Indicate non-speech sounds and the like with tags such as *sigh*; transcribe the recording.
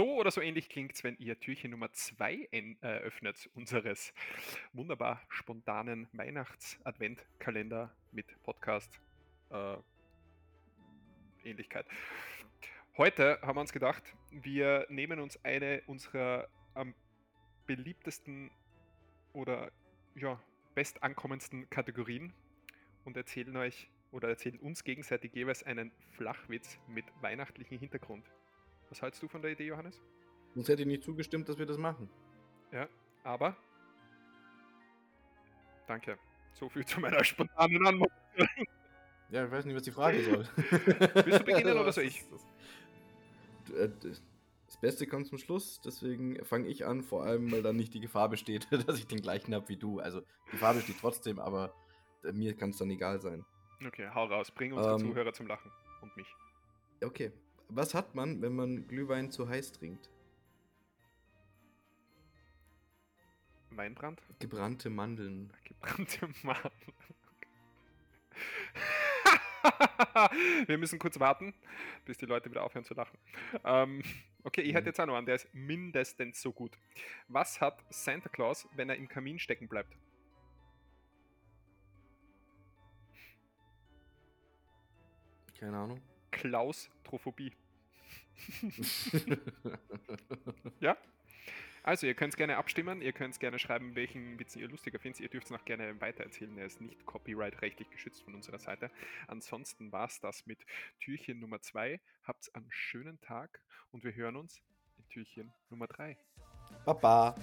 So oder so ähnlich klingt es, wenn ihr Türchen Nummer 2 äh, öffnet, unseres wunderbar spontanen Weihnachts-Adventkalender mit Podcast äh. Heute haben wir uns gedacht, wir nehmen uns eine unserer am beliebtesten oder ja, bestankommendsten Kategorien und erzählen euch oder erzählen uns gegenseitig jeweils einen Flachwitz mit weihnachtlichem Hintergrund. Was hältst du von der Idee, Johannes? Sonst hätte ich nicht zugestimmt, dass wir das machen. Ja, aber. Danke. So viel zu meiner spontanen Antwort. Ja, ich weiß nicht, was die Frage soll. *laughs* Willst du beginnen oder *laughs* soll ich? Äh, das Beste kommt zum Schluss, deswegen fange ich an, vor allem, weil dann nicht die Gefahr besteht, *laughs* dass ich den gleichen habe wie du. Also, die Gefahr besteht trotzdem, aber äh, mir kann es dann egal sein. Okay, hau raus. Bring unsere ähm, Zuhörer zum Lachen. Und mich. Okay. Was hat man, wenn man Glühwein zu heiß trinkt? Weinbrand? Gebrannte Mandeln. Gebrannte Mandeln. *laughs* Wir müssen kurz warten, bis die Leute wieder aufhören zu lachen. Ähm, okay, ich hätte jetzt auch noch einen, der ist mindestens so gut. Was hat Santa Claus, wenn er im Kamin stecken bleibt? Keine Ahnung. Klaustrophobie. *laughs* ja? Also, ihr könnt gerne abstimmen, ihr könnt gerne schreiben, welchen Witz ihr lustiger findet. Ihr dürft es noch gerne weitererzählen, er ist nicht copyright-rechtlich geschützt von unserer Seite. Ansonsten war es das mit Türchen Nummer 2. Habt einen schönen Tag und wir hören uns in Türchen Nummer 3. Baba.